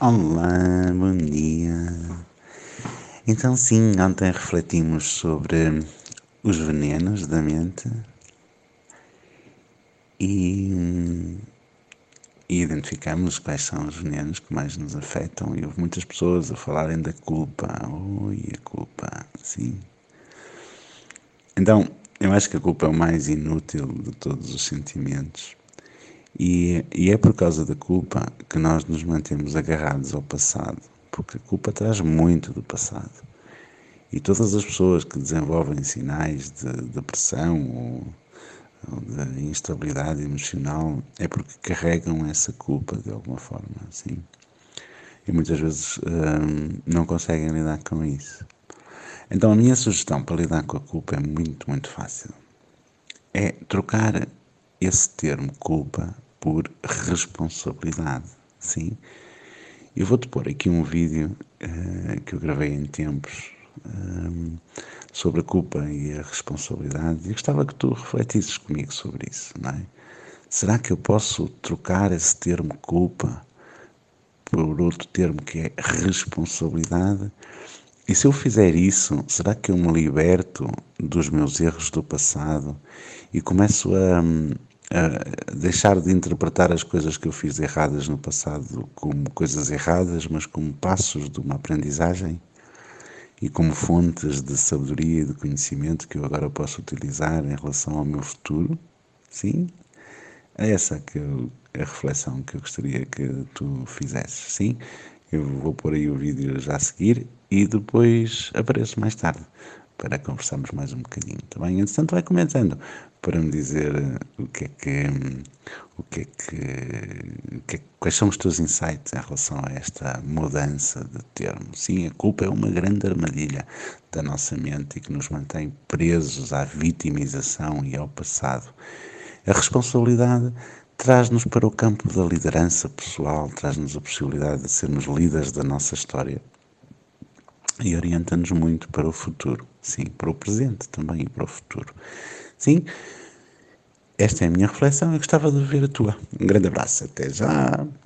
Olá, bom dia. Então, sim, ontem refletimos sobre os venenos da mente e, e identificamos quais são os venenos que mais nos afetam. E houve muitas pessoas a falarem da culpa. Ui, a culpa, sim. Então, eu acho que a culpa é o mais inútil de todos os sentimentos e, e é por causa da culpa que nós nos mantemos agarrados ao passado, porque a culpa traz muito do passado. E todas as pessoas que desenvolvem sinais de depressão ou, ou de instabilidade emocional é porque carregam essa culpa de alguma forma, assim. E muitas vezes hum, não conseguem lidar com isso. Então a minha sugestão para lidar com a culpa é muito, muito fácil. É trocar esse termo culpa por responsabilidade, sim? Eu vou-te pôr aqui um vídeo uh, que eu gravei em tempos eh, sobre a culpa e a responsabilidade e gostava que tu refletisses comigo sobre isso, não é? Será que eu posso trocar esse termo culpa por outro termo que é responsabilidade? E se eu fizer isso, será que eu me liberto dos meus erros do passado e começo a, deixar de interpretar as coisas que eu fiz erradas no passado como coisas erradas, mas como passos de uma aprendizagem e como fontes de sabedoria e de conhecimento que eu agora posso utilizar em relação ao meu futuro. Sim, é essa que eu, a reflexão que eu gostaria que tu fizesses. Sim, eu vou pôr aí o vídeo já a seguir e depois apareço mais tarde para conversarmos mais um bocadinho, está bem? Entretanto, vai comentando para me dizer eh, o que é que, o que é que, que é, quais são os teus insights em relação a esta mudança de termo. Sim, a culpa é uma grande armadilha da nossa mente e que nos mantém presos à vitimização e ao passado. A responsabilidade traz-nos para o campo da liderança pessoal, traz-nos a possibilidade de sermos líderes da nossa história e orienta-nos muito para o futuro, sim, para o presente também e para o futuro. Sim, esta é a minha reflexão e gostava de ver a tua. Um grande abraço, até já!